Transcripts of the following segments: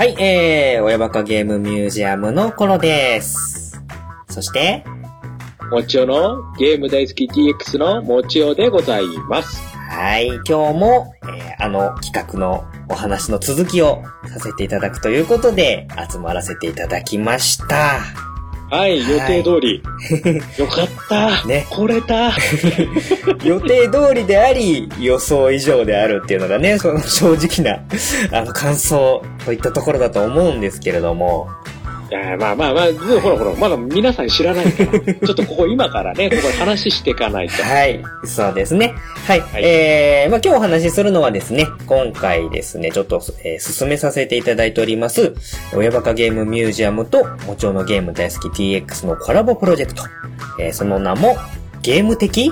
はい、えー、親バカゲームミュージアムのコロです。そして、もちおのゲーム大好き DX のもちおでございます。はい、今日も、えーあの企画のお話の続きをさせていただくということで、集まらせていただきました。はい、予定通り。よかった。ね来れた。予定通りであり、予想以上であるっていうのがね、その正直な、あの、感想といったところだと思うんですけれども、いやまあまあまあ、ほらほら、まだ皆さん知らないから、ちょっとここ今からね、ここで話していかないと。はい、そうですね。はい。はいえー、まあ今日お話しするのはですね、今回ですね、ちょっと、えー進めさせていただいております、親バカゲームミュージアムと、もちろんのゲーム大好き TX のコラボプロジェクト。えーその名も、ゲーム的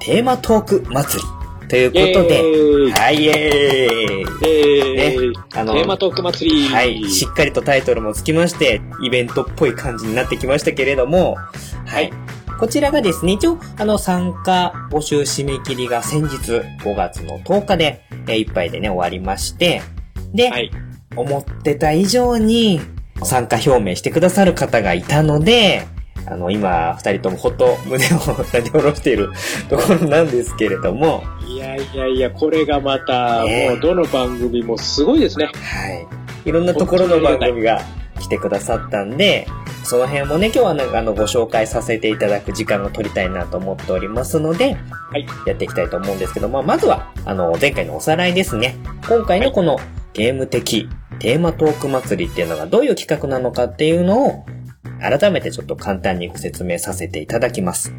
テーマトーク祭り。ということで、はい、イエーイえーねあのテーマトーク祭り。はい。しっかりとタイトルもつきまして、イベントっぽい感じになってきましたけれども、はい。はいこちらがですね、一応、あの、参加募集締め切りが先日、5月の10日で、えーいっぱいでね、終わりまして、で、はい。思ってた以上に、参加表明してくださる方がいたので、あの、今、二人ともほっと胸をなで下ろしているところなんですけれども、いやいやいや、これがまた、ねもうどの番組もすごいですね。はい。いろんなところの番組が来てくださったんで、その辺もね、今日はなんかあの、ご紹介させていただく時間を取りたいなと思っておりますので、はい。やっていきたいと思うんですけども、まずは、あの、前回のおさらいですね。今回のこのゲーム的テーマトーク祭りっていうのがどういう企画なのかっていうのを、改めてちょっと簡単にご説明させていただきます。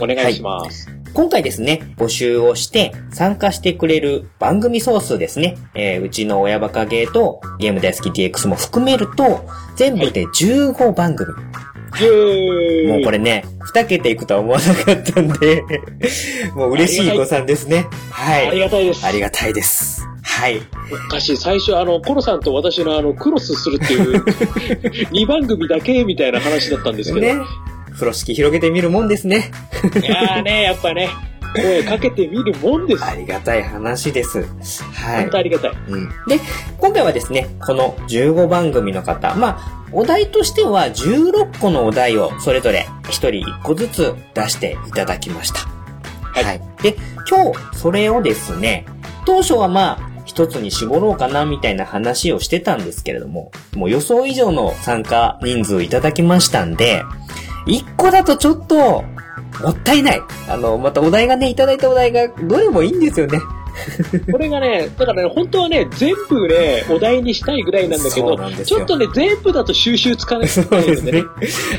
お願いします。今回ですね、募集をして参加してくれる番組総数ですね。えーうちの親バカゲーとゲーム大好き DX も含めると、全部で15番組。イエーイもうこれね、2桁いくとは思わなかったんで、もう嬉しい誤算ですね。はありい。がたいです。ありがたいです。はい。おかしい。最初、あの、コロさんと私のあの、クロスするっていう、2番組だけみたいな話だったんですけど。ね。風呂敷広げてみるもんですね。いやーね、やっぱね、声かけてみるもんです。ありがたい話です。はい本当。ありがたい。うんで、今回はですね、この15番組の方、まあ、お題としては16個のお題をそれぞれ1人1個ずつ出していただきました。はいで、今日それをですね、当初はまあ、一つに絞ろうかなみたいな話をしてたんですけれども、もう予想以上の参加人数いただきましたんで、1個だとちょっと、もったいない。あの、またお題がね、いただいたお題がどれもいいんですよね。これがね、だからね、本当はね、全部ね、お題にしたいぐらいなんだけどちょっとね、全部だと収集つかないそうですね。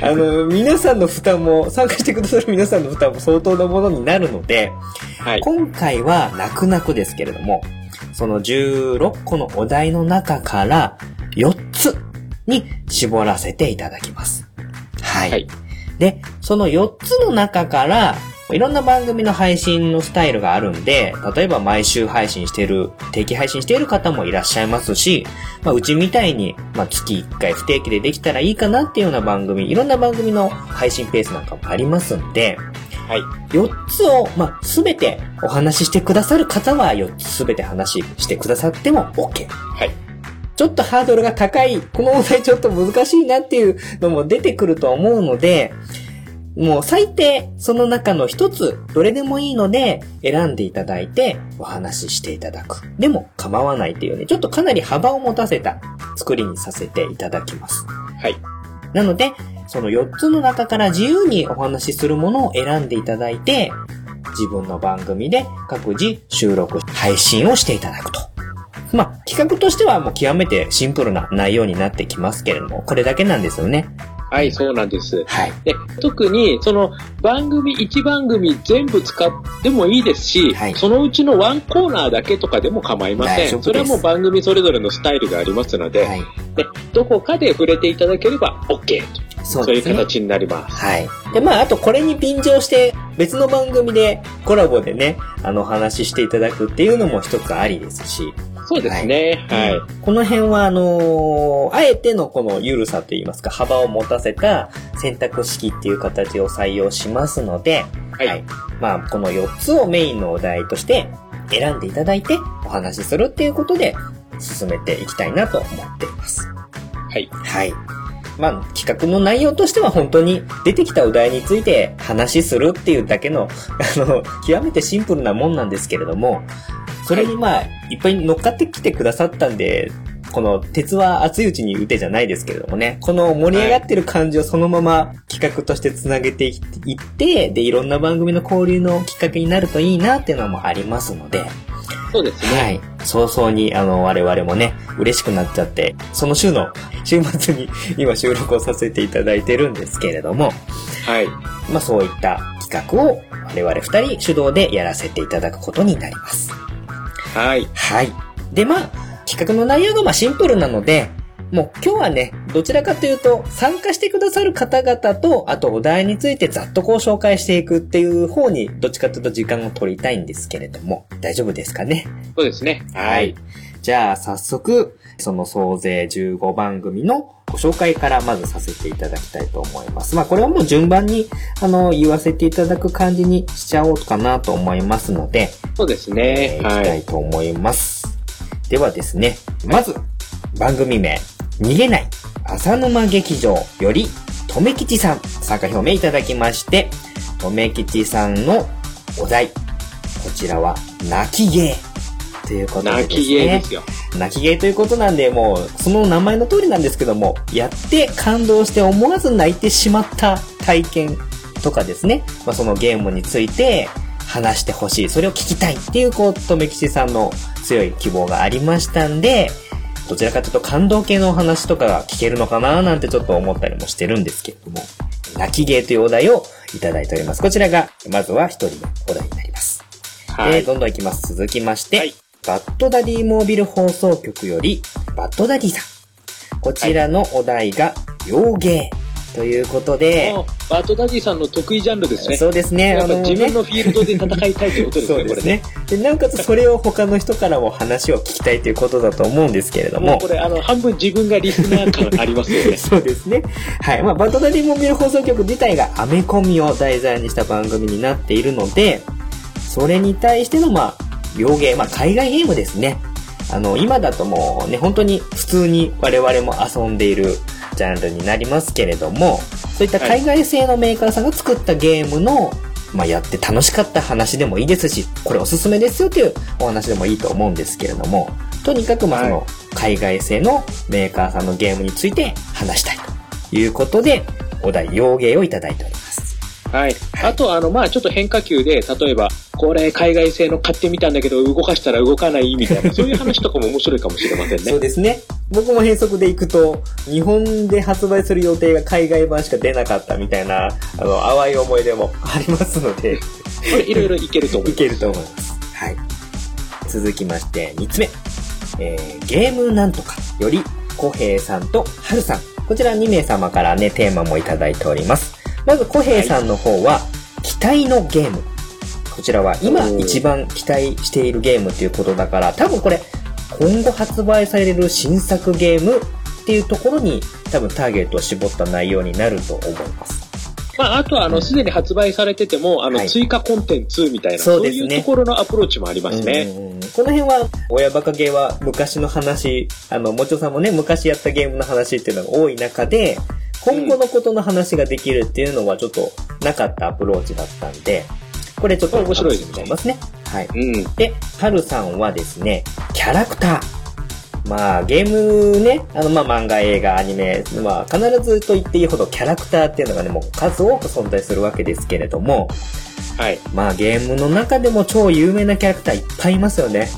あの、皆さんの負担も、参加してくださる皆さんの負担も相当なものになるので、はい。今回は泣く泣くですけれども、その16個のお題の中から4つに絞らせていただきます。はい。はいで、その4つの中から、いろんな番組の配信のスタイルがあるんで、例えば毎週配信している、定期配信している方もいらっしゃいますし、まあ、うちみたいに、まあ、月1回不定期でできたらいいかなっていうような番組、いろんな番組の配信ペースなんかもありますんで、はい。4つを、まあ、すべてお話ししてくださる方は4つすべて話してくださっても OK。はい。ちょっとハードルが高い、この問題ちょっと難しいなっていうのも出てくると思うので、もう最低その中の一つ、どれでもいいので選んでいただいてお話ししていただく。でも構わないというね、ちょっとかなり幅を持たせた作りにさせていただきます。はい。なので、その4つの中から自由にお話しするものを選んでいただいて、自分の番組で各自収録、配信をしていただくと。まあ、企画としてはもう極めてシンプルな内容になってきますけれども、これだけなんですよね。はい、そうなんです。はい。で、特に、その、番組、1番組全部使ってもいいですし、はいそのうちのワンコーナーだけとかでも構いません。それはもう番組それぞれのスタイルがありますので、はい。でどこかで触れていただければ OK と。そういうそうですね。形になります。はい。で、まあ、あとこれに便乗して、別の番組でコラボでね、あの、お話ししていただくっていうのも一つありですし、そうですね。はい。この辺は、あのーあえてのこの緩さといいますか、幅を持たせた選択式っていう形を採用しますので、はいまあ、この4つをメインのお題として選んでいただいてお話しするっていうことで進めていきたいなと思っています。はい。はい。まあ、企画の内容としては本当に出てきたお題について話するっていうだけの、あの、極めてシンプルなもんなんですけれども、それにまあ、いっぱい乗っかってきてくださったんで、この鉄は熱いうちに打てじゃないですけれどもね、この盛り上がってる感じをそのまま企画としてつなげていって、で、いろんな番組の交流のきっかけになるといいなっていうのもありますので、そうですね。はい。早々に、あの、我々もね、嬉しくなっちゃって、その週の、週末に今収録をさせていただいてるんですけれども、はい。まあそういった企画を我々二人主導でやらせていただくことになります。はい。はい。で、まあ、企画の内容がまあシンプルなので、もう今日はね、どちらかというと、参加してくださる方々と、あとお題についてざっとこう紹介していくっていう方に、どっちかというと時間を取りたいんですけれども、大丈夫ですかね？そうですね。はい。。じゃあ、早速、その総勢15番組のご紹介からまずさせていただきたいと思います。まあ、これはもう順番に、あの、言わせていただく感じにしちゃおうかなと思いますので、そうですえね。ー、いきたはいい。と思います。ではですね、まず、番組名、逃げない、浅沼劇場より、とめきちさん、参加表明いただきまして、とめきちさんのお題、こちらは、泣き芸。ということでね。泣き芸ですよ。泣き芸ということなんで、もう、その名前の通りなんですけども、やって感動して思わず泣いてしまった体験とかですね、まあ、そのゲームについて話してほしい、それを聞きたいっていう、こう、とめきちさんの強い希望がありましたんで、どちらかというと感動系のお話とかが聞けるのかななんてちょっと思ったりもしてるんですけれども、泣き芸というお題をいただいております。こちらが、まずは一人のお題になります。はい。えーどんどんいきます。続きまして、はいバッドダディモービル放送局より、バッドダディさん。こちらのお題が、洋芸ということで、バートダディさんの得意ジャンルですね。そうですね、やっぱ自分ねのフィールドで戦いたいということですね、これね。そうですね。で、なおかつそれを他の人からも話を聞きたいということだと思うんですけれども。もうこれ、あの、半分自分がリスナー感ありますよね。そうですね。はい。まあ、バッドダディモービル放送局自体がアメコミを題材にした番組になっているので、それに対しての、まあ、洋芸、まあ、海外ゲームですね。あの、今だともうね、本当に普通に我々も遊んでいるジャンルになりますけれども、そういった海外製のメーカーさんが作ったゲームの、まあ、やって楽しかった話でもいいですし、これおすすめですよというお話でもいいと思うんですけれども、とにかくまあその海外製のメーカーさんのゲームについて話したいということで、お題、洋芸をいただいております。はい。あと、あの、まあちょっと変化球で、例えば、これ海外製の買ってみたんだけど、動かしたら動かないみたいな、そういう話とかも面白いかもしれませんね。そうですね。僕も変則でいくと、日本で発売する予定が海外版しか出なかったみたいな、あの、淡い思い出もありますので、これいろいろいけると思います。いけると思います。はい。続きまして、3つ目。えー、ゲームなんとかより、小平さんと春さん。こちら2名様からね、テーマもいただいております。まず小平さんの方は、期待のゲーム。こちらは今一番期待しているゲームということだから、多分これ、今後発売される新作ゲームっていうところに多分ターゲットを絞った内容になると思います。まあ、あとは、あの、すでに発売されてても、あの、はい追加コンテンツみたいな、そうねいうところのアプローチもありますね。うんうんうんこの辺は、親バカゲーは昔の話、あの、もちょさんもね、昔やったゲームの話っていうのが多い中で、今後のことの話ができるっていうのはちょっとなかったアプローチだったんで、これちょっと面白いと思いますね。はい。うん。で、はるさんはですね、キャラクター。まあ、ゲームね、あの、まあ、漫画、映画、アニメ、まあ、必ずと言っていいほどキャラクターっていうのがね、もう数多く存在するわけですけれども、はい。まあ、ゲームの中でも超有名なキャラクターいっぱいいますよね。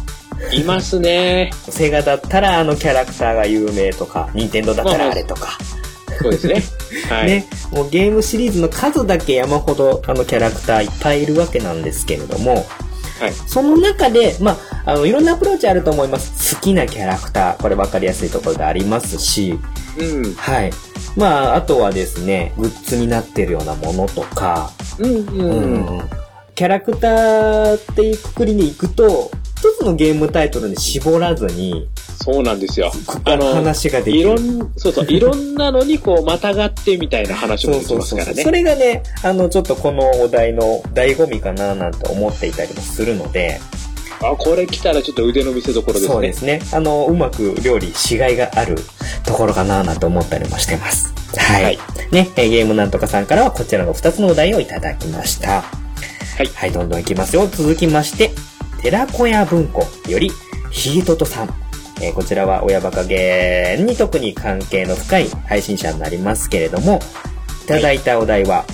いますね。セガだったらあのキャラクターが有名とか、ニンテンドーだったらあれとか、そうですね。はい。ね、もうゲームシリーズの数だけ山ほどあのキャラクターいっぱいいるわけなんですけれども、はい。その中で、まあ、あの、いろんなアプローチあると思います。好きなキャラクター、これ分かりやすいところでありますし、うん。はい。まあ、あとはですね、グッズになってるようなものとか、うん。ううん。んキャラクターっていうくくりに行くと、一つのゲームタイトルに絞らずに、そうなんですよ。あの話ができる。いろん、そうそう、いろんなのにこう、またがってみたいな話もできますからね。それがね、あの、ちょっとこのお題の醍醐味かななんて思っていたりもするので、あ、これ来たらちょっと腕の見せ所ですね。そうですね。あの、うまく料理しがいがあるところかななんて思ったりもしてます。はい。はいね、えーゲームなんとかさんからはこちらの2つのお題をいただきました。はいはい、どんどんいきますよ。続きまして、寺子屋文庫より、ヒートトさん。えーこちらは親バカゲーに特に関係の深い配信者になりますけれども、いただいたお題は、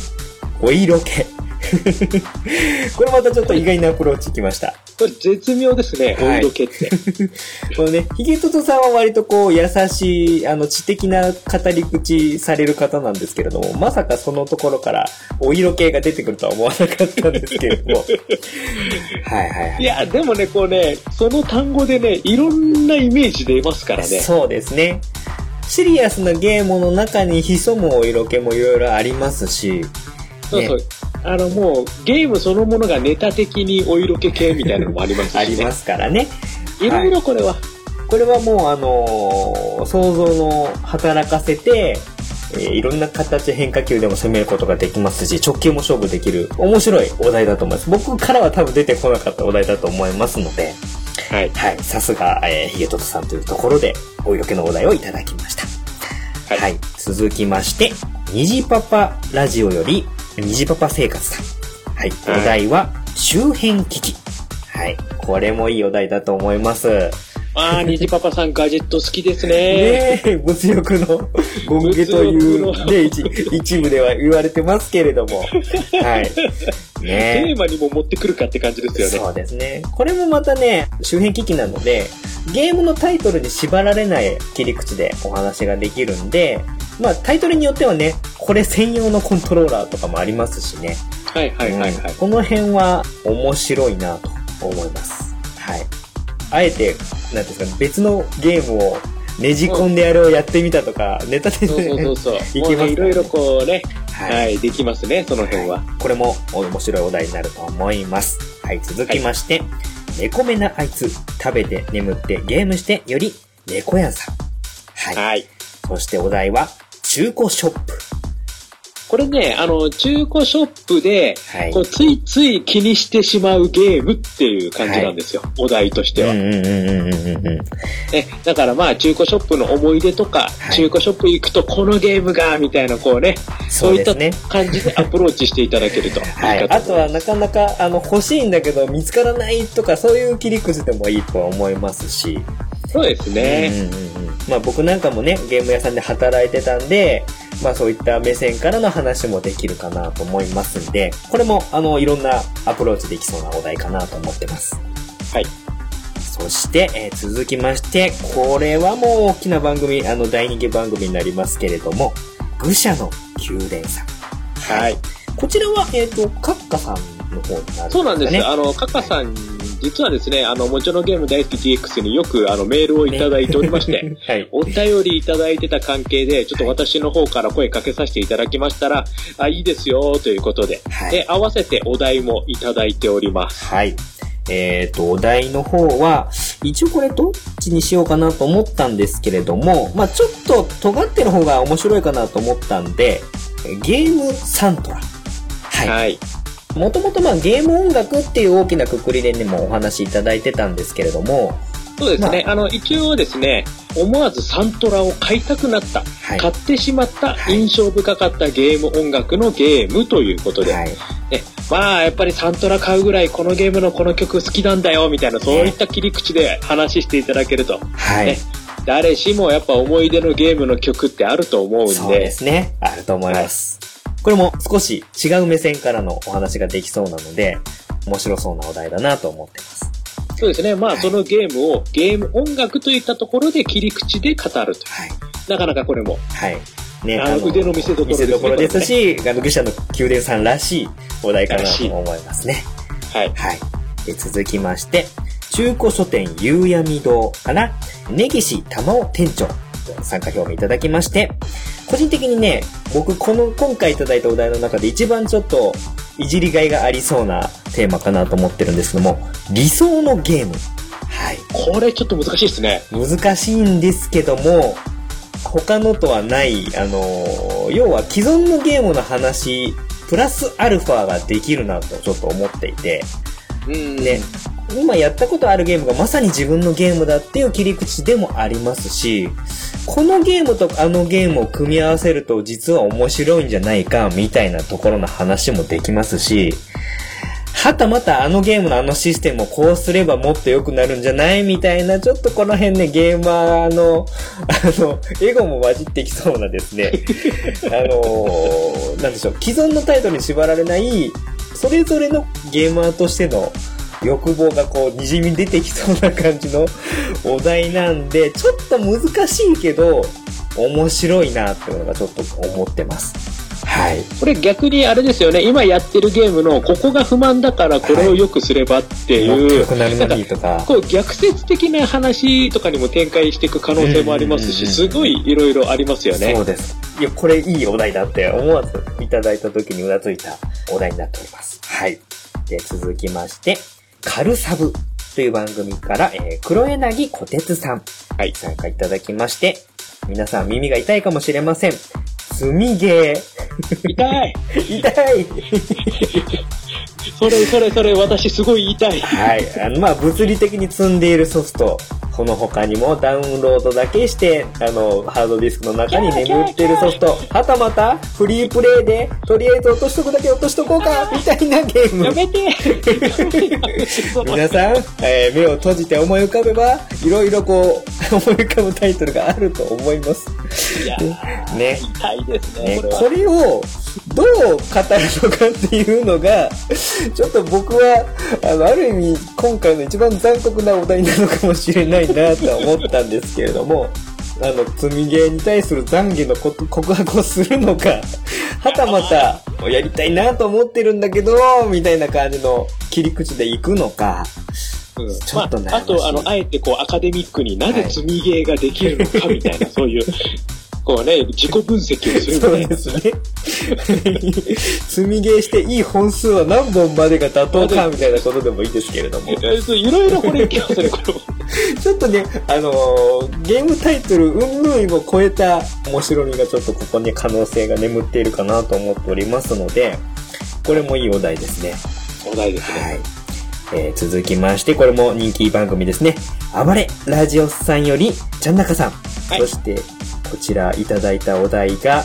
お色気。これまたちょっと意外なアプローチきました。これ絶妙ですね、おはい色気って。このね、ヒゲトトさんは割とこう、優しい、あの、知的な語り口される方なんですけれども、まさかそのところから、お色系が出てくるとは思わなかったんですけれども。はいはいはいい。や、でもね、こうね、その単語でね、いろんなイメージ出ますからね。そうですね。シリアスなゲームの中に潜むお色気もいろいろありますし、そうそう。あの、もう、ゲームそのものがネタ的にお色気系みたいなのもありますし、ね。ありますからね。いろいろこれは。これはもうあのー想像の働かせて、えーいろんな形変化球でも攻めることができますし、直球も勝負できる面白いお題だと思います。僕からは多分出てこなかったお題だと思いますので、はい。はい、さすが、えー、ヒゲトトさんというところで、お色気のお題をいただきました。はいはい、続きまして、虹パパラジオより、虹パパ生活さん。はい、おはい題は、周辺機器。はい、これもいいお題だと思います。ああ、虹パパさんガジェット好きですね。ねえ、物欲のゴム毛というね、一一部では言われてますけれども。はい。テねーマにも持ってくるかって感じですえ。よね。そうですね。これもまたね、周辺機器なので、ゲームのタイトルに縛られない切り口でお話ができるんで、まあタイトルによってはね、これ専用のコントローラーとかもありますしね。はいはいはいはい。うんこの辺は面白いなと思います。はい。あえて、なんですか、別のゲームをねじ込んでやるをやってみたとか、ネタでそうそうそうそう。いけますねいろいろこうね、ははい、できますね、その辺は。これも面白いお題になると思います。はい、続きまして、猫目なあいつ、食べて眠ってゲームしてより猫やんさん。はい。はい。そしてお題は、中古ショップ。これね、あの、中古ショップで、はいこうついつい気にしてしまうゲームっていう感じなんですよ。お題としては。ね。だからまあ、中古ショップの思い出とか、はい中古ショップ行くとこのゲームが、みたいなこうね、そういった感じでアプローチしていただけると いいはい。あとはなかなか、あの、欲しいんだけど見つからないとか、そういう切り口でもいいとは思いますし。そうですね。うんうんうんまあ僕なんかもね、ゲーム屋さんで働いてたんで、まあそういった目線からの話もできるかなと思いますんで、これもあの、いろんなアプローチできそうなお題かなと思ってます。はい。そして、えー続きまして、これはもう大きな番組、あの、大人気番組になりますけれども、愚者の宮殿さん。はい。こちらは、えっ、と、カッカさんの方になるんですかね。そうなんです。あの、カカさん、実はですね、あの、もちろんゲーム大好き DX によくあのメールをいただいておりまして、はい。お便りいただいてた関係で、ちょっと私の方から声かけさせていただきましたら、あ、いいですよ、ということで、はいで、合わせてお題もいただいております。はい。えっ、と、お題の方は、一応これどっちにしようかなと思ったんですけれども、まあちょっと尖ってる方が面白いかなと思ったんで、ゲームサントラ。はい。はい。もともとまあゲーム音楽っていう大きなくくりでね、もお話しいただいてたんですけれども、そうですね。あの、一応ですね、思わずサントラを買いたくなった、はい。買ってしまったはい印象深かったゲーム音楽のゲームということで、はい。ね、まあやっぱりサントラ買うぐらいこのゲームのこの曲好きなんだよみたいなそういった切り口で話していただけると、はい。ね誰しもやっぱ思い出のゲームの曲ってあると思うんでそうですね。あると思います。これも少し違う目線からのお話ができそうなので、面白そうなお題だなと思ってます。そうですねまあはいそのゲームをゲーム音楽といったところで切り口で語るとはい。なかなかこれもはい。ねあの腕の見せ所ですね見せ所ですし、あの、愚者の宮殿さんらしいお題かなと思いますね。はいはい。で続きまして、中古書店夕闇堂から、根岸玉尾店長、参加表明いただきまして、個人的にね、僕この今回いただいたお題の中で一番ちょっといじりがいがありそうなテーマかなと思ってるんですけども、理想のゲーム。はい。これちょっと難しいですね難しいんですけども、他のとはない、あのー要は既存のゲームの話、プラスアルファができるなとちょっと思っていて、うんね、今やったことあるゲームがまさに自分のゲームだっていう切り口でもありますし、このゲームとあのゲームを組み合わせると実は面白いんじゃないかみたいなところの話もできますし、はたまたあのゲームのあのシステムをこうすればもっと良くなるんじゃない？みたいな、ちょっとこの辺ね、ゲーマーの、あの、エゴも混じってきそうなですね、あのー、なんでしょう、既存のタイトルに縛られない、それぞれのゲーマーとしての欲望がこう、滲み出てきそうな感じのお題なんで、ちょっと難しいけど、面白いなっていうのがちょっと思ってます。はい。これ逆にあれですよね、今やってるゲームのここが不満だからこれを良くすればっていう、良くなるのにとか。こう逆説的な話とかにも展開していく可能性もありますし、すごいいろいろありますよねそう。です。いや、これいいお題だって思わずいただいた時にうなずいたお題になっております。はい。で、続きまして、カルサブという番組から、えー黒柳小鉄さん。はい参加いただきまして、皆さん耳が痛いかもしれません。積みゲ痛いー。痛い それそれそれ私すごい痛いはい。あの、まあ、物理的に積んでいるソフト、この他にもダウンロードだけして、あの、ハードディスクの中に眠っているソフト、はたまた、フリープレイで、とりあえず落としとくだけ落としとこうか、みたいなゲーム。やめて 皆さん、えー目を閉じて思い浮かべば、いろいろこう、思い浮かぶタイトルがあると思います。いやーね。痛いですねね、これはこれをどう語るのかっていうのが、ちょっと僕は、あの、ある意味、今回の一番残酷なお題なのかもしれないなとは思ったんですけれども、あの、積みゲーに対する懺悔のこと告白をするのか、はたまた、やりたいなと思ってるんだけど、みたいな感じの切り口で行くのか、うん。ちょっと悩まあ、あとあのあえてこうアカデミックになぜ積みゲーができるのかみたいな、そういうこうね自己分析をするみそたいなうですね。積みゲーしていい本数は何本までが妥当かみたいなことでもいいですけれども。いろいろこれいきますねこれも ちょっとね、あのーゲームタイトル、うんぬんを超えた面白みがちょっとここに可能性が眠っているかなと思っておりますので、これもいいお題ですね。お題ですね、はい。えー続きまして、これも人気番組ですね。暴れラジオスさんより、ちゃんなかさん。はいそして、こちらいただいたお題が、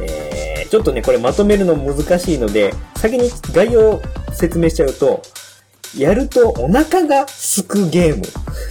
えーちょっとね、これまとめるの難しいので、先に概要を説明しちゃうと、やるとお腹がすくゲーム。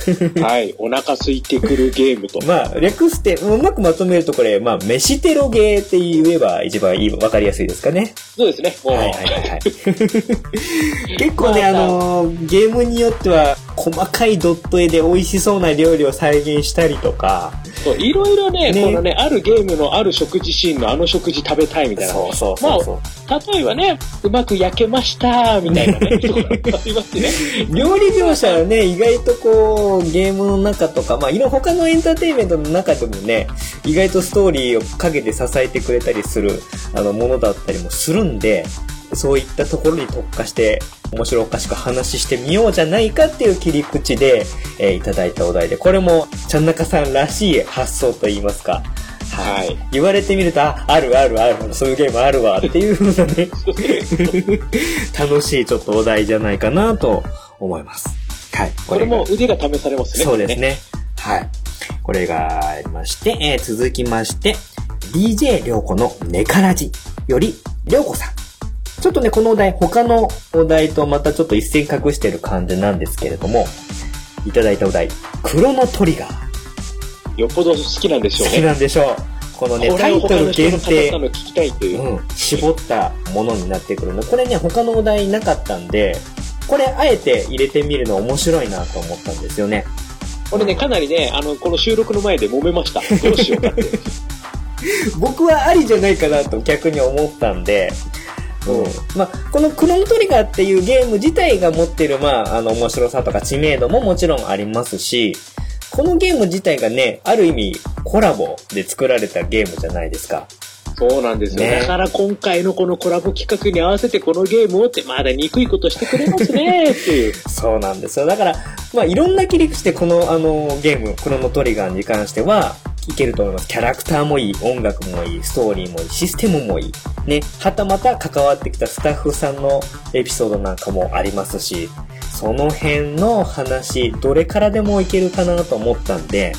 はいお腹空いてくるゲームと まあ、略して、うまくまとめるとこれ、まあ、飯テロゲーって言えば一番いい、わかりやすいですかね。そうですねもう、はいはいはいはい。結構ね、あのーゲームによっては、細かいドット絵で美味しそうな料理を再現したりとか、そういろいろねね。このねあるゲームのある食事シーンのあの食事食べたいみたいなそうそうそうそう。例えばねうまく焼けましたみたいなね。ところがありますね。料理描写はね、意外とこう、ゲームの中とか、まあ、いろ他のエンターテインメントの中でもね、意外とストーリーを陰で支えてくれたりする、あの、ものだったりもするんで、そういったところに特化して、面白おかしく話してみようじゃないかっていう切り口で、えーいただいたお題で、これも、ちゃんなかさんらしい発想といいますか、はい言われてみると、あ、あるあるある、そういうゲームあるわっていう風なね、楽しいちょっとお題じゃないかなと思います。はい。これもが腕が試されますねそうですね。はい。これがありまして、えー続きまして、DJ りょうこのネカラジより、りょうこさん。ちょっとね、このお題、他のお題とまたちょっと一線隠してる感じなんですけれども、いただいたお題、クロノトリガー。よっぽど好きなんでしょう好きねなんでしょう。このね、タイトル限定方。の聞きたいという、うん、絞ったものになってくるので、これね、他のお題なかったんで、これあえて入れてみるの面白いなと思ったんですよね。これね、かなりね、あの、この収録の前で揉めました。どうしようかって。僕はありじゃないかなと逆に思ったんで、うん。まあ、このクロノトリガーっていうゲーム自体が持ってる、まあ、あの、面白さとか知名度ももちろんありますし、このゲーム自体がね、ある意味コラボで作られたゲームじゃないですか。そうなんですよ。ねだから今回のこのコラボ企画に合わせてこのゲームをって、まだ憎いことしてくれますねっていう。そうなんですよ。だから、まあ、いろんな切り口でこの、あの、ゲーム、クロノトリガーに関しては、いけると思います。キャラクターもいい、音楽もいい、ストーリーもいい、システムもいい。ね、はたまた関わってきたスタッフさんのエピソードなんかもありますし、その辺の話、どれからでもいけるかなと思ったんで、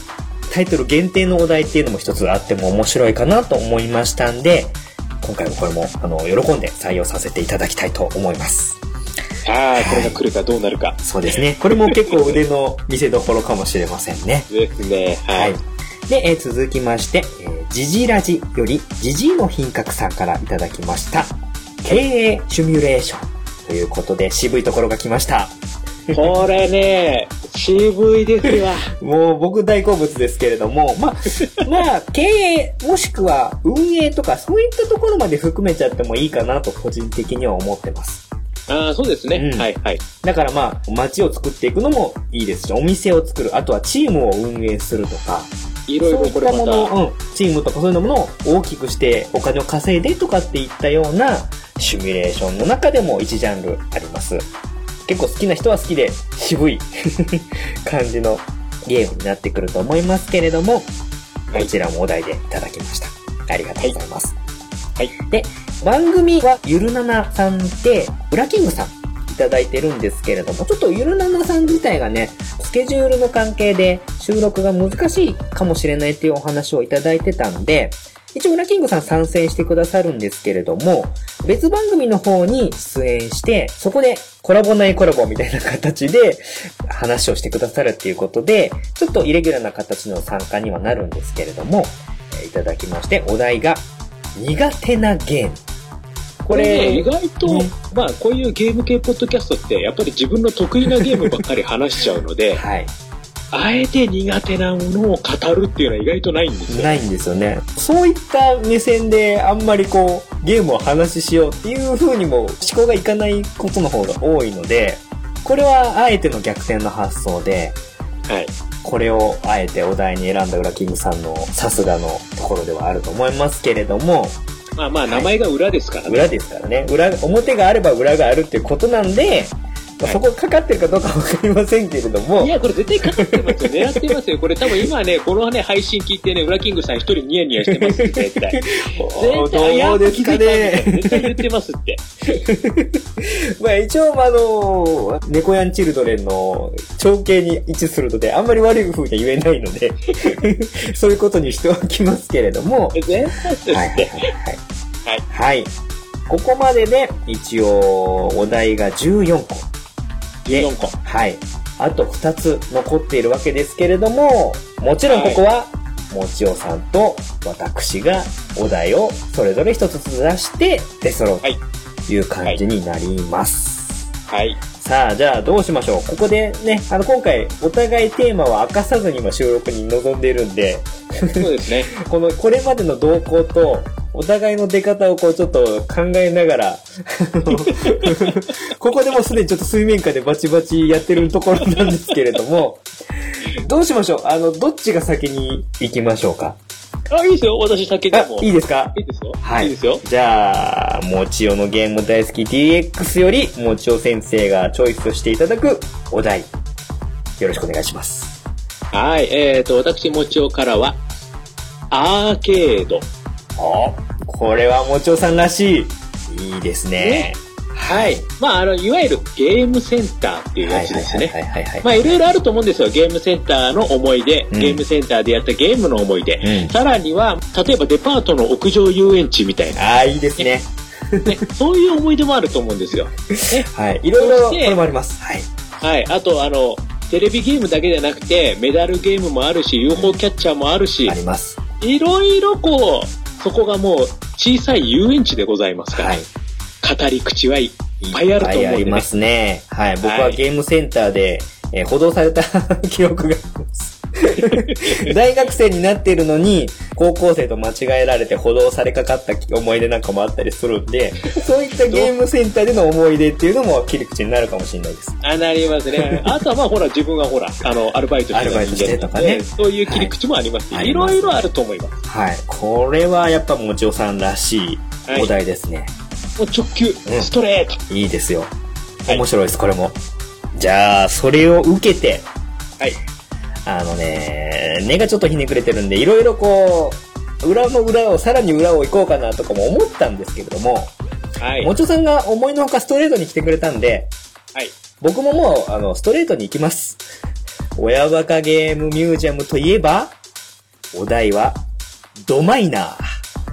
タイトル限定のお題っていうのも一つあっても面白いかなと思いましたんで、今回もこれも、あの、喜んで採用させていただきたいと思います。ああ、これが来るかどうなるか。そうですね。これも結構腕の見せ所かもしれませんね。ですね。ははいい。。で、えー続きまして、えージジラジより、ジジイの品格さんからいただきました。経営シミュレーションということで、渋いところが来ました。これね、渋いですわ。もう僕大好物ですけれども、まあ、まあ、経営、もしくは運営とか、そういったところまで含めちゃってもいいかなと個人的には思ってます。ああ、そうですね。うんはいはい。だからまあ、街を作っていくのもいいですし、お店を作る、あとはチームを運営するとか、いろいろこれまたもた、の、うん、チームとかそういうのものを大きくしてお金を稼いでとかっていったようなシミュレーションの中でも1ジャンルあります。結構好きな人は好きで渋い 感じのゲームになってくると思いますけれども、はいこちらもお題でいただきました。ありがとうございます。はい。で、番組はゆるななさんで、ブラキングさんいただいてるんですけれども、ちょっとゆるななさん自体がね、スケジュールの関係で収録が難しいかもしれないっていうお話をいただいてたんで、一応、ブラキングさん参戦してくださるんですけれども、別番組の方に出演して、そこでコラボないコラボみたいな形で話をしてくださるっていうことで、ちょっとイレギュラーな形の参加にはなるんですけれども、えーいただきまして、お題が、苦手なゲーム。これね、意外とね、まあこういうゲーム系ポッドキャストって、やっぱり自分の得意なゲームばっかり話しちゃうので、はい。あえて苦手なものを語るっていうのは意外とないんですよ。ないんですよね。そういった目線であんまりこう、ゲームを話ししようっていう風にも思考がいかないことの方が多いので、これはあえての逆転の発想で、はい。これをあえてお題に選んだウラキングさんのさすがのところではあると思いますけれども、まあまあ名前が裏ですからね。裏ですからね。裏、表があれば裏があるっていうことなんで、まあそこかかってるかどうかわかりませんけれどもい、や、これ絶対かかってますよ。狙ってますよ。これ多分今ね、このね、配信聞いてね、ウラキングさん一人ニヤニヤしてますって、絶対。お絶対どうですかね。絶対言ってますって。まあ一応、あの、猫ヤンチルドレンの長兄に位置するので、あんまり悪い風には言えないので、そういうことにしておきますけれども、絶対ですって。はいはいはい。はい。はい。ここまでで、一応、お題が14個。で14個。はい。あと2つ残っているわけですけれども、もちろんここは、もちおさんと私がお題をそれぞれ一つずつ出して出揃うはいという感じになります。はい。さあ、じゃあどうしましょう。ここでね、あの今回お互いテーマは明かさずに今収録に臨んでいるんで、そうですね。この、これまでの動向と、お互いの出方をこうちょっと考えながら、ここでもうすでにちょっと水面下でバチバチやってるところなんですけれども、どうしましょう？あの、どっちが先に行きましょうか？あ、いいですよ。私先であも。、いいですか？いいですよ。はいいですよ。じゃあ、もちおのゲーム大好き DX より、もちお先生がチョイスしていただくお題、よろしくお願いします。はい。えっ、と、私、もちおからは、アーケード。おこれはもちおさんらしい。いいですね。はい。まあ、あの、いわゆるゲームセンターっていうやつですね。はいはいはいはい、はい。まあ、いろいろあると思うんですよ。ゲームセンターの思い出、うんゲームセンターでやったゲームの思い出。うんさらには、例えばデパートの屋上遊園地みたいな、ああ、いいですね。ね、そういう思い出もあると思うんですよ。ね。はい。いろいろ、これもあります。はい。はい。あと、あの、テレビゲームだけじゃなくて、メダルゲームもあるし、UFO キャッチャーもあるしあ、ります。いろいろこう、そこがもう小さい遊園地でございますから、はい。語り口はいっいぱいあると思うんで、ね。ありますね。はい。僕ははいゲームセンターで、えー補導された 記憶があります。大学生になっているのに、高校生と間違えられて補導されかかった思い出なんかもあったりするんで、そういったゲームセンターでの思い出っていうのも切り口になるかもしれないです。あ、なりますね。あとはまあほら、自分がほら、あの、アルバイトしてたアルバイトしてとかねそういう切り口もありますし、はいい、ろいろあると思います。はい。これはやっぱもちおさんらしいお題ですね。もう直球、うんストレート。いいですよ。はい面白いです、これも。じゃあ、それを受けて、はい。あのね、根がちょっとひねくれてるんで、いろいろこう、裏の裏を、さらに裏を行こうかなとかも思ったんですけれども、はい。もちおさんが思いのほかストレートに来てくれたんで、はい。僕ももう、あの、ストレートに行きます。親バカゲームミュージアムといえば、お題は、ドマイナー。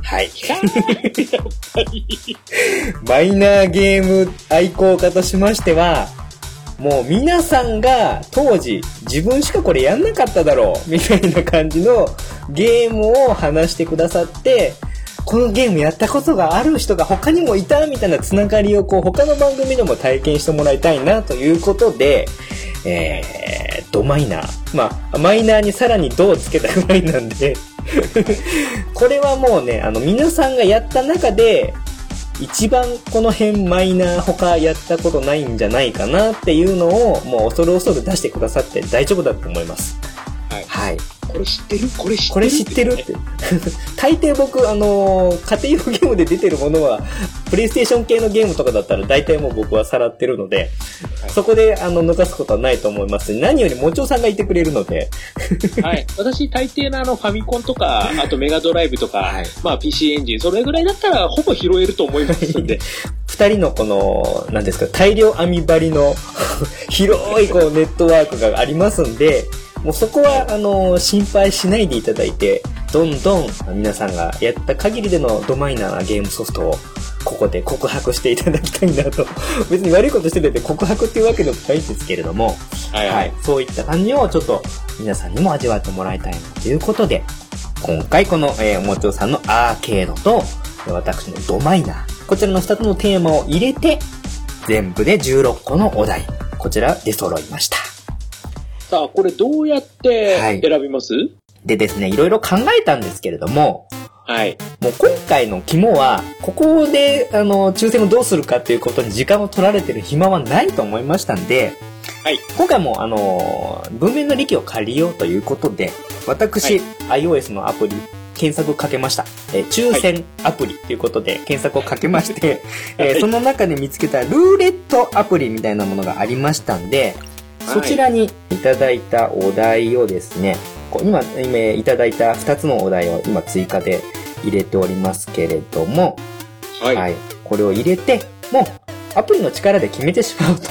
はい。マイナーゲーム愛好家としましては、もう皆さんが当時自分しかこれやんなかっただろうみたいな感じのゲームを話してくださって、このゲームやったことがある人が他にもいたみたいなつながりをこう他の番組でも体験してもらいたいなということで、えー、ドマイナー。まあ、マイナーにさらにドをつけたぐらいなんで、これはもうね、あの皆さんがやった中で、一番この辺マイナー他やったことないんじゃないかなっていうのをもう恐る恐る出してくださって大丈夫だと思います。はいはい。これ知ってる？これ知ってる？これ知ってるって。大抵僕、あのー家庭用ゲームで出てるものは、プレイステーション系のゲームとかだったら大体もう僕はさらってるので、はい。そこで、あの、抜かすことはないと思います。し何よりもちおさんがいてくれるので、はい。私、大抵のあの、ファミコンとか、あとメガドライブとか、はい。まあ PC エンジン、それぐらいだったら、ほぼ拾えると思いますんで。二人のこの、なんですか、大量網張りの広いこうネットワークがありますんで、もうそこは、あの、心配しないでいただいて、どんどん皆さんがやった限りでのドマイナーなゲームソフトを、ここで告白していただきたいなと。別に悪いことしてて告白っていうわけでもないんですけれども、はいははいい。。そういった感じをちょっと皆さんにも味わってもらいたいなということで、今回この、えー、おもちおさんのアーケードと、私のドマイナー、こちらの2つのテーマを入れて、全部で16個のお題、こちら出揃いました。さあ、これどうやってはい選びます？でですね、いろいろ考えたんですけれども、はい。もう今回の肝は、ここで、あの、抽選をどうするかっていうことに時間を取られてる暇はないと思いましたんで、はい。今回も、あの、文面の利器を借りようということで、私、iOS のアプリ、検索をかけました。えー抽選アプリということで検索をかけまして、えーはいその中で見つけたルーレットアプリみたいなものがありましたんで、そちらにいただいたお題をですね、今、今いただいた2つのお題を今追加で入れておりますけれども、はい。これを入れて、もうアプリの力で決めてしまうと。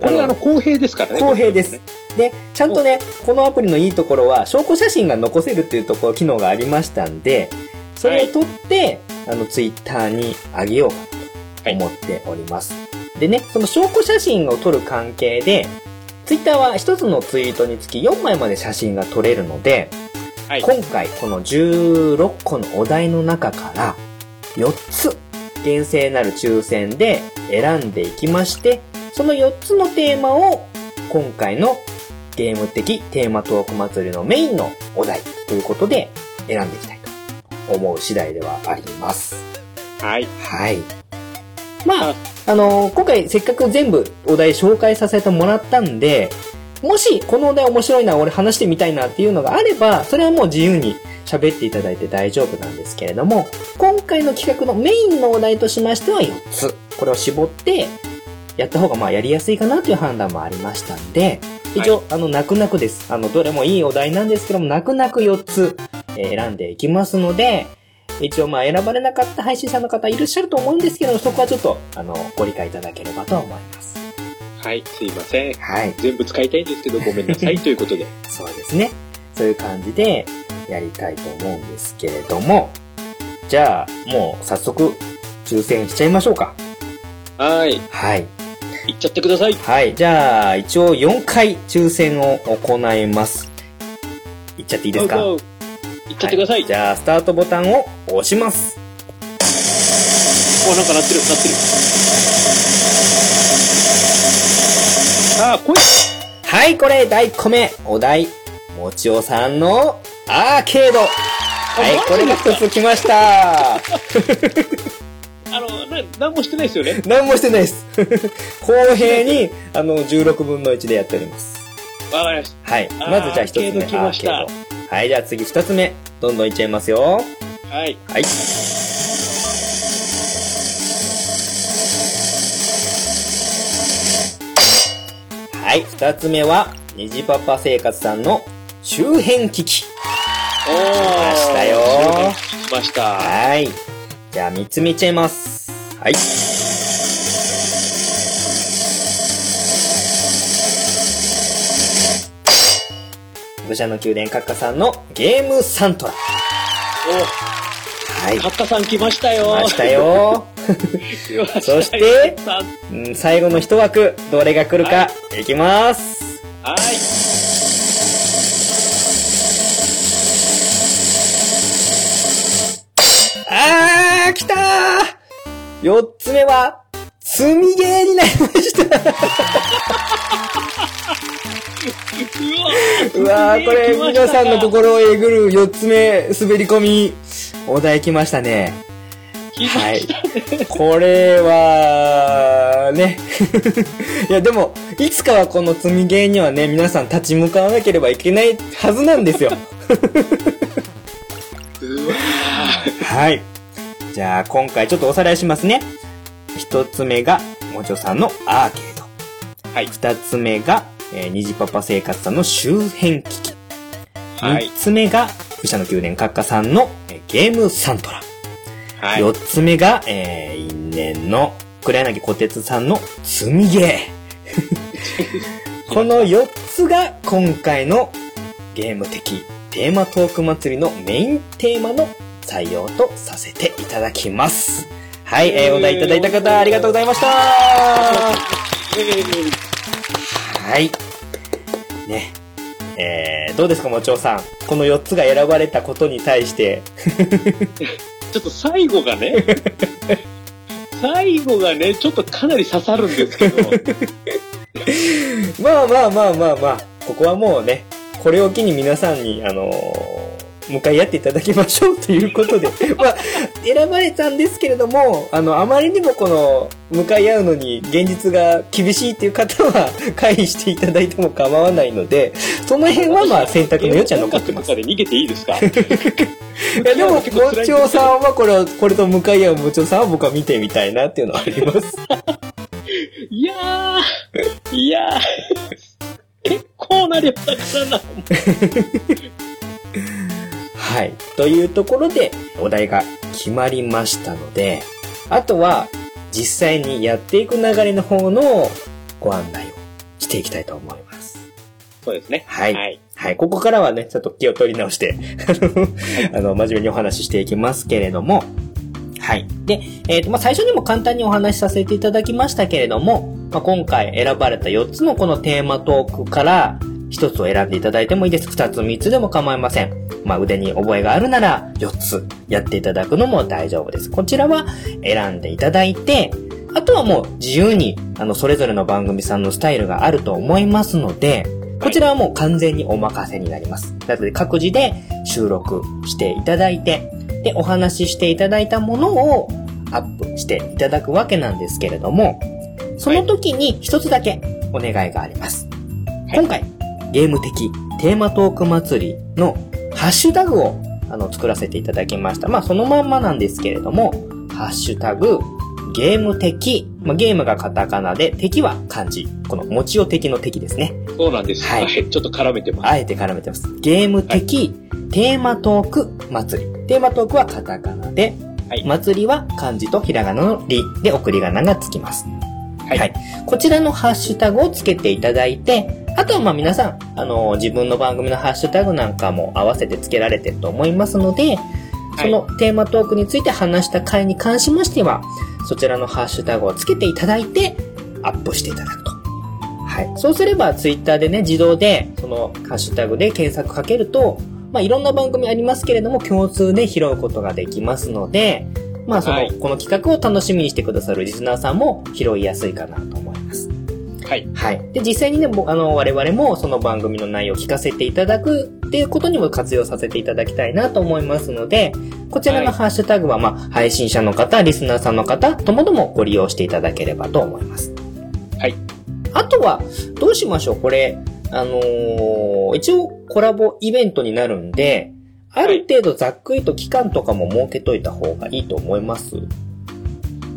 これはあの、公平ですからね。公平です。で、ちゃんとね、このアプリのいいところは、証拠写真が残せるっていうところ、機能がありましたんで、それを撮って、あの、ツイッターに上げようかと思っております。でね、その証拠写真を撮る関係で、ツイッターは一つのツイートにつき4枚まで写真が撮れるので、はい。今回この16個のお題の中から4つ厳正なる抽選で選んでいきまして、その4つのテーマを今回のゲーム的テーマトーク祭りのメインのお題ということで選んでいきたいと思う次第ではあります。はい。はい。まああ、あのー今回せっかく全部お題紹介させてもらったんで、もしこのお題面白いな、俺話してみたいなっていうのがあれば、それはもう自由に喋っていただいて大丈夫なんですけれども、今回の企画のメインのお題としましては4つ。これを絞って、やった方がまあやりやすいかなという判断もありましたんで、一応、あの、泣く泣くです。あの、どれもいいお題なんですけども、泣く泣く4つ、えー選んでいきますので、一応まあ選ばれなかった配信者の方いらっしゃると思うんですけども、そこはちょっと、あの、ご理解いただければと思います。はい。すいません。はい。全部使いたいんですけど、ごめんなさい。ということで。そうですね。そういう感じでやりたいと思うんですけれども、じゃあ、もう早速、抽選しちゃいましょうか。はい。はい。いっちゃってください。はい。じゃあ、一応4回抽選を行います。いっちゃっていいですか？ゴーゴーいっちゃってください。はじゃあ、スタートボタンを押します。お、なんか鳴ってる、鳴ってる。あー、こいはい、これ、第1個目。お題、もちおさんのアーケード。はい、これが一つ来ました。あの、な、なんもしてないですよね。何もしてないです。公平に、あの、16分の1でやっております。わかりましはい。まずじゃあ一つ目。アーケード来ましたはい、じゃあ次二つ目。どんどんいっちゃいますよ。た。はい。はい。はい、二つ目は、虹パパ生活さんの周辺機器。おー。ましたよ来ました。はい。じゃあ三つ目いっちゃいます。はい。武者の宮殿閣下さんのゲームサントラ。はい。お、カッカさん来ましたよ。来ましたよ。そしてさうん最後の一枠、どれが来るか、いきます。はい。あー、来たー四つ目は、積みゲーになりました。うわー、これ、皆さんの心をえぐる四つ目、滑り込み、お題来ましたね。来ました。これは、ね。いや、でも、いつかはこの積みゲーにはね、皆さん立ち向かわなければいけないはずなんですよ。うわはい。じゃあ、今回ちょっとおさらいしますね。一つ目が、もちょさんのアーケード。はい二つ目が、えー、虹パパ生活さんの周辺機器。はい三つ目が、武者の宮殿閣下さんの、えーゲームサントラ。はい。四つ目が、えー、因縁の黒柳小鉄さんの積みゲー。この4つが今回のゲーム的テーマトーク祭りのメインテーマの採用とさせていただきます。はい、えー、お題いただいた方ありがとうございました。はい。ね。えー、どうですか、もちおさん。この4つが選ばれたことに対して、ちょっと最後がね、最後がね、ちょっとかなり刺さるんですけど、まあまあまあまあまあ、ここはもうね、これを機に皆さんに、あのー向かい合っていただきましょうということで、まあ、選ばれたんですけれども、あの、あまりにもこの、向かい合うのに現実が厳しいっていう方は、回避していただいても構わないので、その辺はまあ選択の余地は残ってます。とかで逃げていいですかいや、でも、もちおさんはこれを、これと向かい合うもちおさんは僕は見てみたいなっていうのはあります。いやー、いやー、結構な量たくさんな。はい。というところで、お題が決まりましたので、あとは、実際にやっていく流れの方のご案内をしていきたいと思います。そうですね。はいはい。はい。ここからはね、ちょっと気を取り直して、あの、真面目にお話ししていきますけれども、はい。で、えっ、と、まあ、最初にも簡単にお話しさせていただきましたけれども、まあ、今回選ばれた4つのこのテーマトークから、1つを選んでいただいてもいいです。2つ、3つでも構いません。まあ、腕に覚えがあるなら、4つやっていただくのも大丈夫です。こちらは選んでいただいて、あとはもう自由に、あの、それぞれの番組さんのスタイルがあると思いますので、こちらはもう完全にお任せになります。なので各自で収録していただいて、で、お話ししていただいたものをアップしていただくわけなんですけれども、その時に一つだけお願いがあります。はい今回、ゲーム的テーマトーク祭りのハッシュタグをあの作らせていただきました。まあそのまんまなんですけれども、ハッシュタグ、ゲーム的、まあ、ゲームがカタカナで、敵は漢字。この、持ちを敵の敵ですね。そうなんです。ははいい。ちょっと絡めてます。あえて絡めてます。ゲーム的、テーマトーク祭り。テーマトークはカタカナで、はい祭りは漢字とひらがなのりで送り仮名がつきます。はいこちらのハッシュタグをつけていただいて、あとはまあ皆さん、あの自分の番組のハッシュタグなんかも合わせてつけられてると思いますので、そのテーマトークについて話した回に関しましては、そちらのハッシュタグをつけていただいて、アップしていただくと。はい。そうすれば、ツイッターでね、自動で、そのハッシュタグで検索かけると、まあ、いろんな番組ありますけれども、共通で拾うことができますので、まあ、その、はいこの企画を楽しみにしてくださるリスナーさんも拾いやすいかなと思います。はい。はい。で、実際にね、ぼあの、我々もその番組の内容を聞かせていただくっていうことにも活用させていただきたいなと思いますので、こちらのはいハッシュタグは、まあ、配信者の方、リスナーさんの方、ともどもご利用していただければと思います。はい。あとは、どうしましょう？これ、あのー一応コラボイベントになるんで、ある程度ざっくりと期間とかも設けといた方がいいと思います。い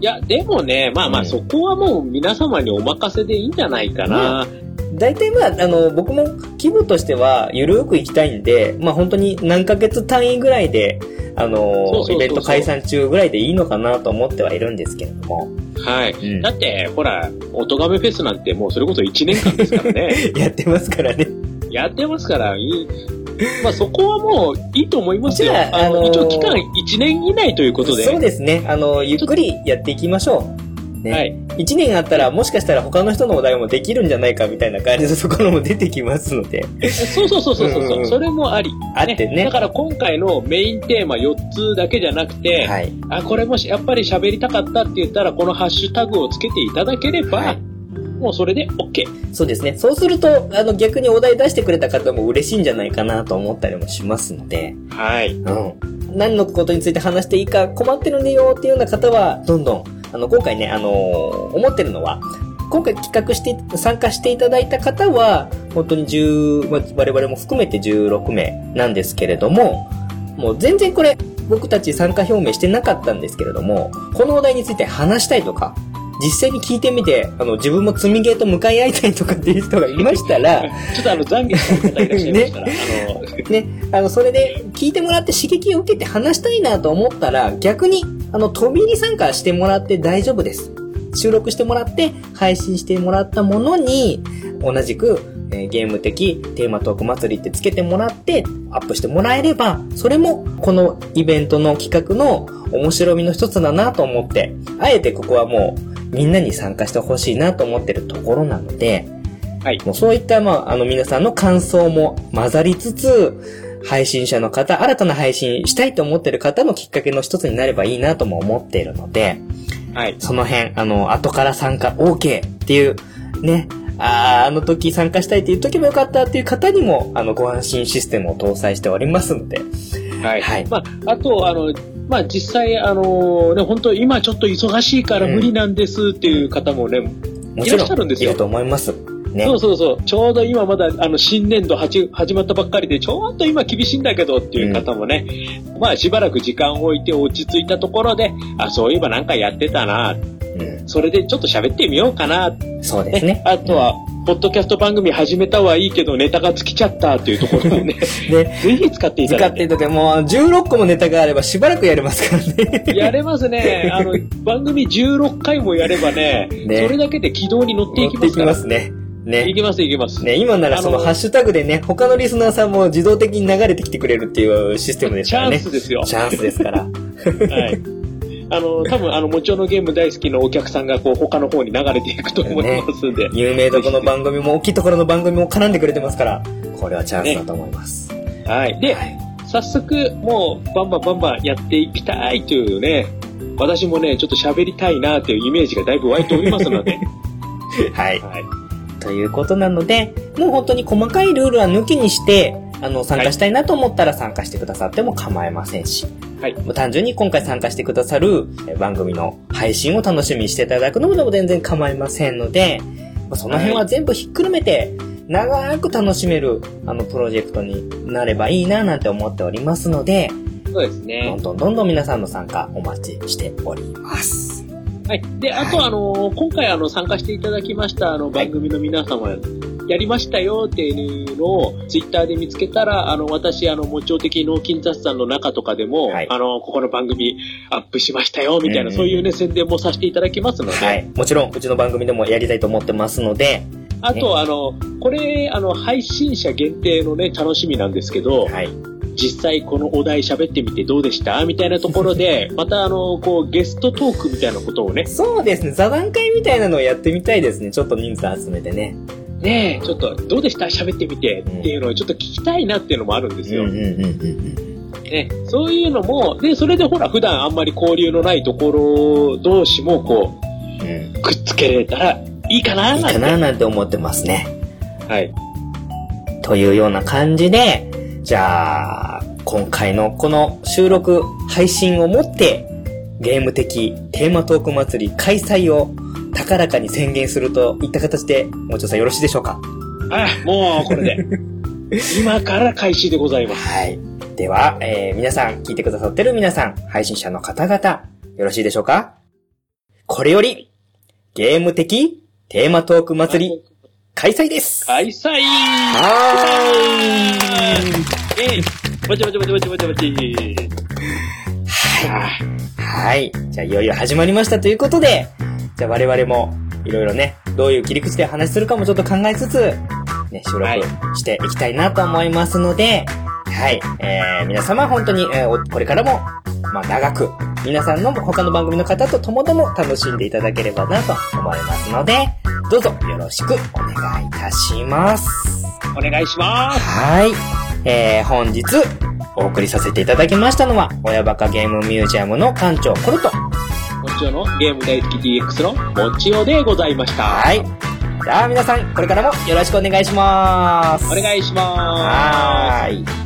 や、でもね、まあまあ、うんそこはもう皆様にお任せでいいんじゃないかな。大体まあ、あの、僕も規模としては、ゆるーく行きたいんで、まあ本当に何ヶ月単位ぐらいで、あのイベント解散中ぐらいでいいのかなと思ってはいるんですけれども。はい。うんだって、ほら、おとがめフェスなんてもうそれこそ1年間ですからね。やってますからね。やってますから、いい まあそこはもういいと思いますよ。じゃああのあのー一応期間1年以内ということで。そうですね。あの、ゆっくりやっていきましょう。ね。はい。1年あったら、もしかしたら他の人のお題もできるんじゃないかみたいな感じのところも出てきますので。そうそうそうそうそう,、うんうんうんそれもあり。あってねだから今回のメインテーマ4つだけじゃなくて、はい。あ、これもしやっぱり喋りたかったって言ったら、このハッシュタグをつけていただければ、はいもうそれで OK。そうですね。そうすると、あの、逆にお題出してくれた方も嬉しいんじゃないかなと思ったりもしますので。はい。うん。何のことについて話していいか困ってるねよっていうような方は、どんどん、あの、今回ね、あのー思ってるのは、今回企画して、参加していただいた方は、本当に10、まあ我々も含めて16名なんですけれども、もう全然これ、僕たち参加表明してなかったんですけれども、このお題について話したいとか、実際に聞いてみて、あの、自分も積みゲーと向かい合いたいとかっていう人がいましたら、ちょっとあの、懺悔した方いらっしゃいましたら、あの、ね、あの、それで聞いてもらって刺激を受けて話したいなと思ったら、逆に、あの、飛び入り参加してもらって大丈夫です。収録してもらって、配信してもらったものに、同じく、えーゲーム的テーマトーク祭りってつけてもらって、アップしてもらえれば、それも、このイベントの企画の面白みの一つだなと思って、あえてここはもう、みんなに参加してほしいなと思ってるところなので、はい。もうそういった、まあ、あの皆さんの感想も混ざりつつ、配信者の方、新たな配信したいと思ってる方のきっかけの一つになればいいなとも思っているので、はい。その辺、あの、後から参加 OK っていう、ね、あーあの時参加したいって言っとけばよかったっていう方にも、あの、ご安心システムを搭載しておりますので、はい。はいまあ、あと、あの、まあ、実際、あの、ね、本当今ちょっと忙しいから無理なんですっていう方もね、いらっもちろん、しゃるんですよいると思います。ね。そうそうそう。ちょうど今まだ、あの、新年度始まったばっかりで、ちょっと今厳しいんだけどっていう方もね、まあ、しばらく時間を置いて落ち着いたところで、あ、そういえばなんかやってたな、うん。それでちょっと喋ってみようかな、そうですね。あとは、ポッドキャスト番組始めたはいいけど、ネタが尽きちゃったっていうところでね、で、ぜひ使っていただいて。使っていただいて、もう16個もネタがあればしばらくやれますからね。やれますね。あの、番組16回もやればね、ねそれだけで軌道に乗っていき乗っていきますから。ますね。ね。いきます、いきます。ね、今ならそのハッシュタグでね、他のリスナーさんも自動的に流れてきてくれるっていうシステムですチャンからね。スですよ。チャンスですから。はい。あの、多分、あの、もちろんのゲーム大好きのお客さんが、こう、他の方に流れていくと思いますんで。有名どこの番組も、大きいところの番組も絡んでくれてますから、これはチャンスだと思います。はい。で、はい早速、もう、バンバンバンバンやっていきたいというね、私もね、ちょっと喋りたいなというイメージがだいぶ湧いておりますので。はい。はい。ということなので、もう本当に細かいルールは抜きにして、あの、参加したいなと思ったら参加してくださっても構いませんし、はい。もう単純に今回参加してくださるえ番組の配信を楽しみにしていただくのも全然構いませんので、まあその辺は全部ひっくるめて、長く楽しめる、あの、プロジェクトになればいいななんて思っておりますので、そうですどねん。どんどんどん皆さんの参加お待ちしております。はい。で、あと、あの、今回、あの、参加していただきました、あの、番組の皆様、やりましたよっていうのを、ツイッターで見つけたら、あの、私、あの、もちろ的脳筋雑談の中とかでも、はい。あの、ここの番組アップしましたよ、みたいな、うそういうね、宣伝もさせていただきますので、はい。もちろん、うちの番組でもやりたいと思ってますので、あと、あの、これ、あの、配信者限定のね、楽しみなんですけど、はい。実際このお題喋ってみてどうでした？みたいなところで、また、あの、こう、ゲストトークみたいなことをね、そうですね、座談会みたいなのをやってみたいですね。ちょっと人数集めてね。ねえ、ちょっと、どうでした？喋ってみてっていうのをちょっと聞きたいなっていうのもあるんですよ。ね、そういうのも、で、それでほら、普段あんまり交流のないところ同士も、こうん。うん。う、くっつけれたらいいかないなんて。いかななんて思ってますね。はい。というような感じで、じゃあ、今回のこの収録配信をもって、ゲーム的テーマトーク祭り開催を高らかに宣言するといった形で、もうちょさんよろしいでしょうか？あ、もう、これで。今から開始でございます。はい。では、えー皆さん、聞いてくださってる皆さん、配信者の方々、よろしいでしょうか？これより、ゲーム的テーマトーク祭り開催です。開催。はえいぼちぼちぼちぼちぼちぼち。あはい。じゃあ、いよいよ始まりましたということで、じゃあ我々も、いろいろね、どういう切り口で話するかもちょっと考えつつ、ね、収録していきたいなと思いますので、はい、えー、皆様本当に、えー、これからも、まあ、長く、皆さんの他の番組の方とともども楽しんでいただければなと思いますので、どうぞよろしくお願いいたします。お願いします。はい。えー、本日、お送りさせていただきましたのは、親バカゲームミュージアムの館長コルト。もちおのゲーム大好き DX のもちおでございました。はい。じゃあ皆さん、これからもよろしくお願いします。お願いします。はい。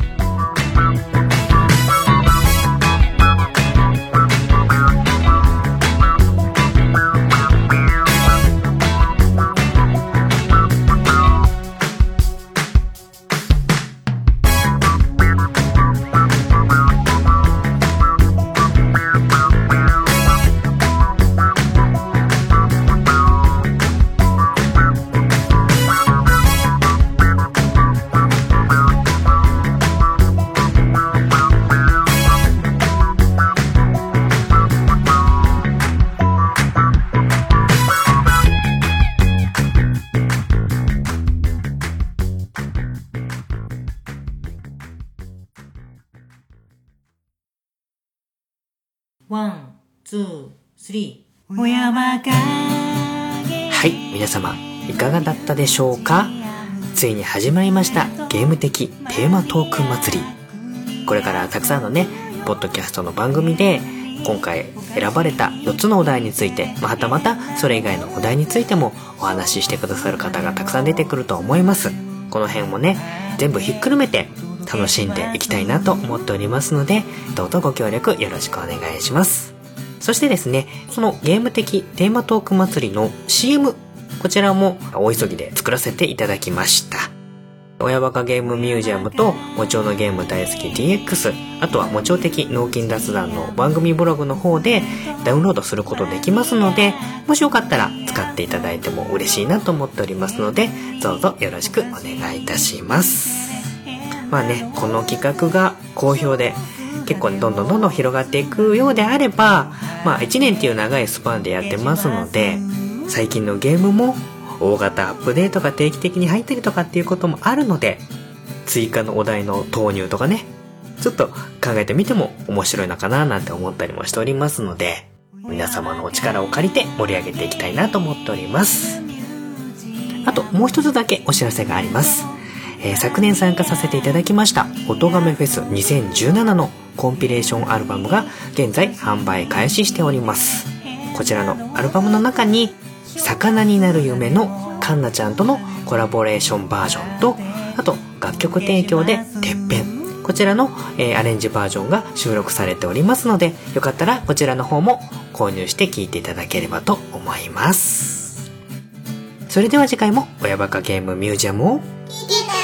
でしょうか？ついに始まりましたゲーム的テーマトーク祭り。これからたくさんのね、ポッドキャストの番組で、今回選ばれた4つのお題について、またまたそれ以外のお題についてもお話ししてくださる方がたくさん出てくると思います。この辺もね、全部ひっくるめて楽しんでいきたいなと思っておりますので、どうぞご協力よろしくお願いします。そしてですね、そのゲーム的テーマトーク祭りの CM、こちらも大急ぎで作らせていただきました。親バカゲームミュージアムと、もちおのゲーム大好き DX、あとはもちお的脳筋雑談の番組ブログの方でダウンロードすることできますので、もしよかったら使っていただいても嬉しいなと思っておりますので、どうぞよろしくお願いいたします。まあね、この企画が好評で、結構、どんどんどんどん広がっていくようであれば、まあ1年っていう長いスパンでやってますので、最近のゲームも大型アップデートが定期的に入ったりとかっていうこともあるので、追加のお題の投入とかね、ちょっと考えてみても面白いのかななんて思ったりもしておりますので、皆様のお力を借りて盛り上げていきたいなと思っております。あともう一つだけお知らせがあります。えー、昨年参加させていただきました「音亀フェス2017」のコンピレーションアルバムが現在販売開始しておりますこちらのアルバムの中に「魚になる夢」のカンナちゃんとのコラボレーションバージョンとあと楽曲提供で「てっぺん」こちらの、えー、アレンジバージョンが収録されておりますのでよかったらこちらの方も購入して聴いていただければと思います。それでは次回も親バカゲームミュージアムを。聞いて